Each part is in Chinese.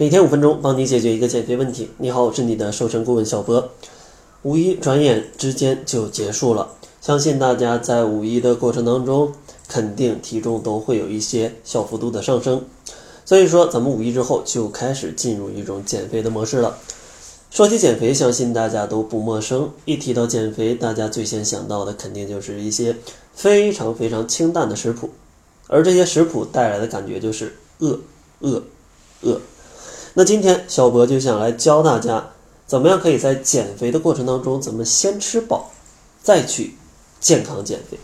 每天五分钟，帮你解决一个减肥问题。你好，我是你的瘦身顾问小博。五一转眼之间就结束了，相信大家在五一的过程当中，肯定体重都会有一些小幅度的上升。所以说，咱们五一之后就开始进入一种减肥的模式了。说起减肥，相信大家都不陌生。一提到减肥，大家最先想到的肯定就是一些非常非常清淡的食谱，而这些食谱带来的感觉就是饿饿饿。那今天小博就想来教大家，怎么样可以在减肥的过程当中，怎么先吃饱，再去健康减肥。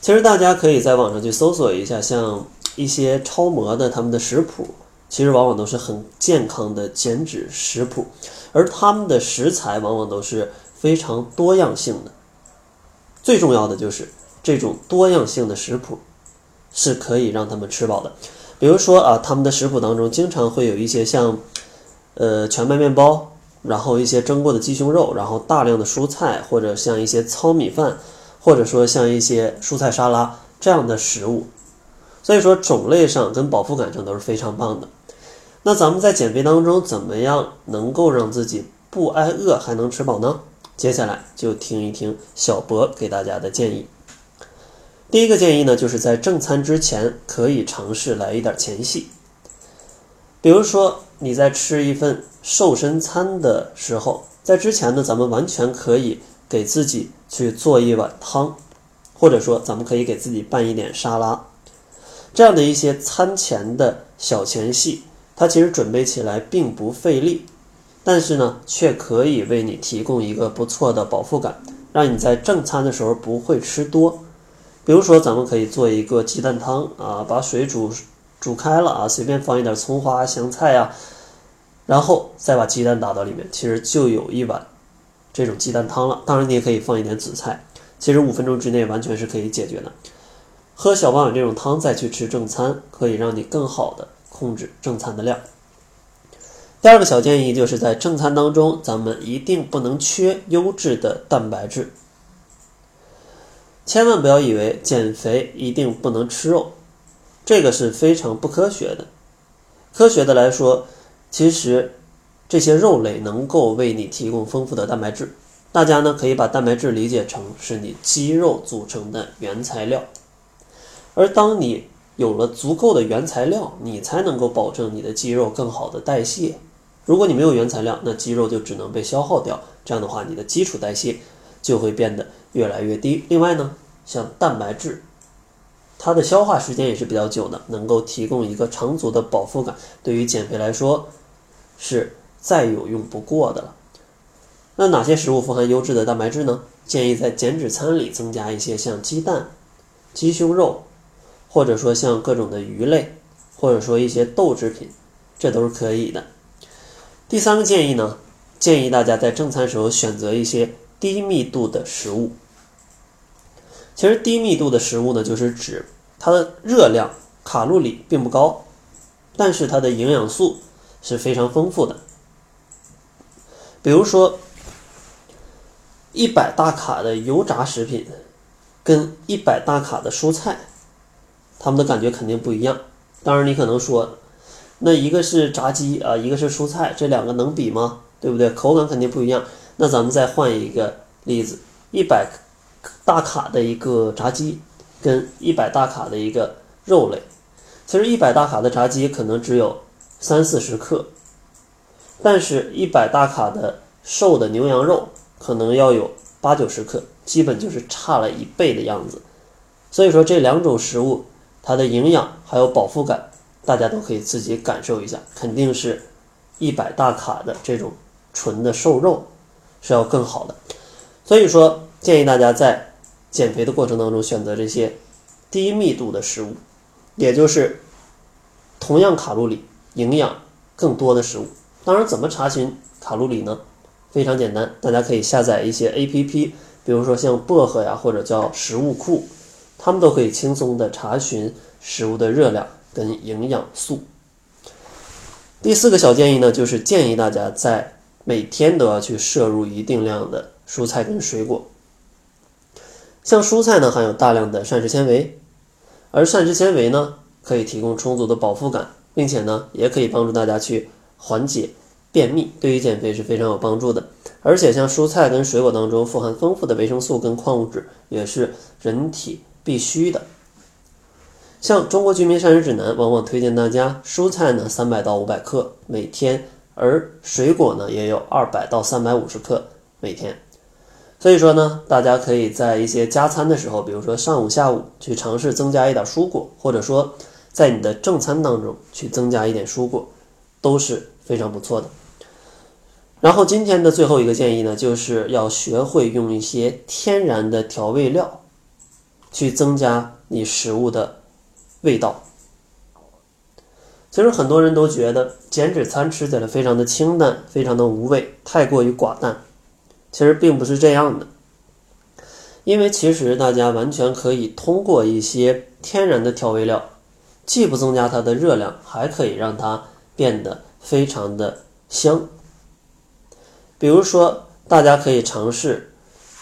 其实大家可以在网上去搜索一下，像一些超模的他们的食谱，其实往往都是很健康的减脂食谱，而他们的食材往往都是非常多样性的。最重要的就是这种多样性的食谱是可以让他们吃饱的。比如说啊，他们的食谱当中经常会有一些像，呃，全麦面包，然后一些蒸过的鸡胸肉，然后大量的蔬菜，或者像一些糙米饭，或者说像一些蔬菜沙拉这样的食物。所以说种类上跟饱腹感上都是非常棒的。那咱们在减肥当中怎么样能够让自己不挨饿还能吃饱呢？接下来就听一听小博给大家的建议。第一个建议呢，就是在正餐之前可以尝试来一点前戏。比如说你在吃一份瘦身餐的时候，在之前呢，咱们完全可以给自己去做一碗汤，或者说咱们可以给自己拌一点沙拉，这样的一些餐前的小前戏，它其实准备起来并不费力，但是呢，却可以为你提供一个不错的饱腹感，让你在正餐的时候不会吃多。比如说，咱们可以做一个鸡蛋汤啊，把水煮煮开了啊，随便放一点葱花、香菜呀，然后再把鸡蛋打到里面，其实就有一碗这种鸡蛋汤了。当然，你也可以放一点紫菜，其实五分钟之内完全是可以解决的。喝小半碗这种汤再去吃正餐，可以让你更好的控制正餐的量。第二个小建议就是在正餐当中，咱们一定不能缺优质的蛋白质。千万不要以为减肥一定不能吃肉，这个是非常不科学的。科学的来说，其实这些肉类能够为你提供丰富的蛋白质。大家呢可以把蛋白质理解成是你肌肉组成的原材料，而当你有了足够的原材料，你才能够保证你的肌肉更好的代谢。如果你没有原材料，那肌肉就只能被消耗掉，这样的话你的基础代谢就会变得。越来越低。另外呢，像蛋白质，它的消化时间也是比较久的，能够提供一个长足的饱腹感，对于减肥来说是再有用不过的了。那哪些食物富含优质的蛋白质呢？建议在减脂餐里增加一些像鸡蛋、鸡胸肉，或者说像各种的鱼类，或者说一些豆制品，这都是可以的。第三个建议呢，建议大家在正餐时候选择一些。低密度的食物，其实低密度的食物呢，就是指它的热量、卡路里并不高，但是它的营养素是非常丰富的。比如说，一百大卡的油炸食品跟一百大卡的蔬菜，它们的感觉肯定不一样。当然，你可能说，那一个是炸鸡啊，一个是蔬菜，这两个能比吗？对不对？口感肯定不一样。那咱们再换一个例子，一百大卡的一个炸鸡，跟一百大卡的一个肉类，其实一百大卡的炸鸡可能只有三四十克，但是一百大卡的瘦的牛羊肉可能要有八九十克，基本就是差了一倍的样子。所以说这两种食物它的营养还有饱腹感，大家都可以自己感受一下，肯定是一百大卡的这种纯的瘦肉。是要更好的，所以说建议大家在减肥的过程当中选择这些低密度的食物，也就是同样卡路里、营养更多的食物。当然，怎么查询卡路里呢？非常简单，大家可以下载一些 APP，比如说像薄荷呀，或者叫食物库，他们都可以轻松的查询食物的热量跟营养素。第四个小建议呢，就是建议大家在每天都要去摄入一定量的蔬菜跟水果，像蔬菜呢含有大量的膳食纤维，而膳食纤维呢可以提供充足的饱腹感，并且呢，也可以帮助大家去缓解便秘，对于减肥是非常有帮助的。而且像蔬菜跟水果当中富含丰富的维生素跟矿物质，也是人体必须的。像《中国居民膳食指南》往往推荐大家，蔬菜呢三百到五百克每天，而水果呢也有二百到三百五十克每天。所以说呢，大家可以在一些加餐的时候，比如说上午、下午去尝试增加一点蔬果，或者说在你的正餐当中去增加一点蔬果，都是非常不错的。然后今天的最后一个建议呢，就是要学会用一些天然的调味料，去增加你食物的味道。其实很多人都觉得减脂餐吃起来非常的清淡，非常的无味，太过于寡淡。其实并不是这样的，因为其实大家完全可以通过一些天然的调味料，既不增加它的热量，还可以让它变得非常的香。比如说，大家可以尝试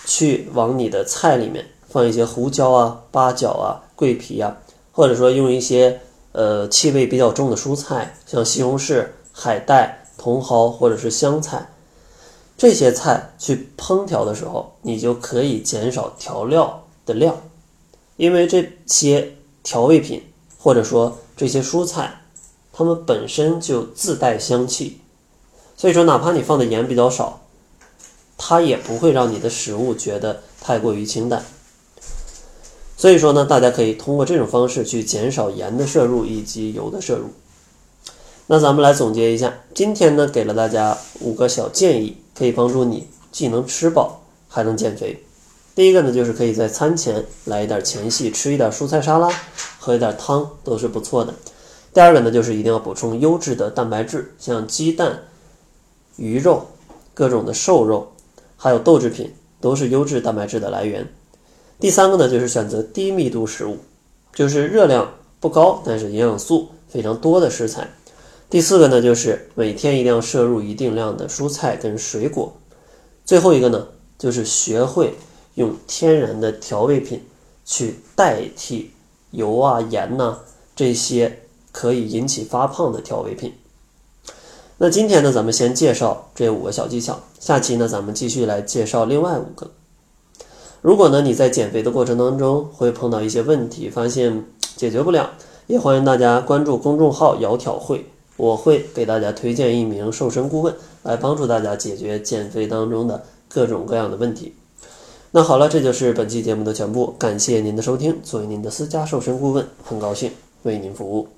去往你的菜里面放一些胡椒啊、八角啊、桂皮啊，或者说用一些呃气味比较重的蔬菜，像西红柿、海带、茼蒿或者是香菜。这些菜去烹调的时候，你就可以减少调料的量，因为这些调味品或者说这些蔬菜，它们本身就自带香气，所以说哪怕你放的盐比较少，它也不会让你的食物觉得太过于清淡。所以说呢，大家可以通过这种方式去减少盐的摄入以及油的摄入。那咱们来总结一下，今天呢给了大家五个小建议，可以帮助你既能吃饱还能减肥。第一个呢，就是可以在餐前来一点前戏，吃一点蔬菜沙拉，喝一点汤都是不错的。第二个呢，就是一定要补充优质的蛋白质，像鸡蛋、鱼肉、各种的瘦肉，还有豆制品，都是优质蛋白质的来源。第三个呢，就是选择低密度食物，就是热量不高，但是营养素非常多的食材。第四个呢，就是每天一定要摄入一定量的蔬菜跟水果。最后一个呢，就是学会用天然的调味品去代替油啊、盐呐这些可以引起发胖的调味品。那今天呢，咱们先介绍这五个小技巧，下期呢，咱们继续来介绍另外五个。如果呢你在减肥的过程当中会碰到一些问题，发现解决不了，也欢迎大家关注公众号“窈窕会”。我会给大家推荐一名瘦身顾问，来帮助大家解决减肥当中的各种各样的问题。那好了，这就是本期节目的全部，感谢您的收听。作为您的私家瘦身顾问，很高兴为您服务。